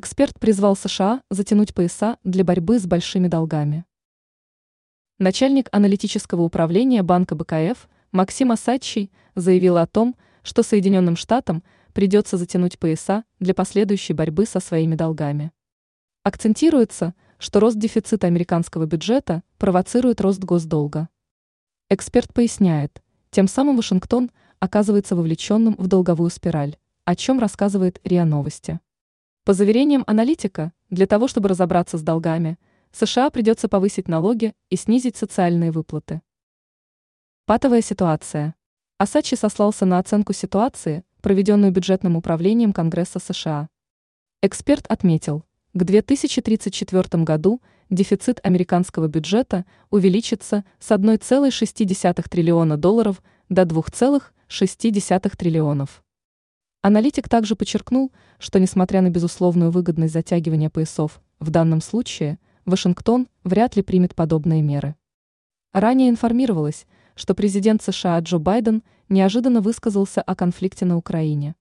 Эксперт призвал США затянуть пояса для борьбы с большими долгами. Начальник аналитического управления банка БКФ Максим Асадчий заявил о том, что Соединенным Штатам придется затянуть пояса для последующей борьбы со своими долгами. Акцентируется, что рост дефицита американского бюджета провоцирует рост госдолга. Эксперт поясняет, тем самым Вашингтон оказывается вовлеченным в долговую спираль, о чем рассказывает РИА Новости. По заверениям аналитика, для того, чтобы разобраться с долгами, США придется повысить налоги и снизить социальные выплаты. Патовая ситуация. Асачи сослался на оценку ситуации, проведенную бюджетным управлением Конгресса США. Эксперт отметил, к 2034 году дефицит американского бюджета увеличится с 1,6 триллиона долларов до 2,6 триллионов. Аналитик также подчеркнул, что несмотря на безусловную выгодность затягивания поясов, в данном случае Вашингтон вряд ли примет подобные меры. Ранее информировалось, что президент США Джо Байден неожиданно высказался о конфликте на Украине.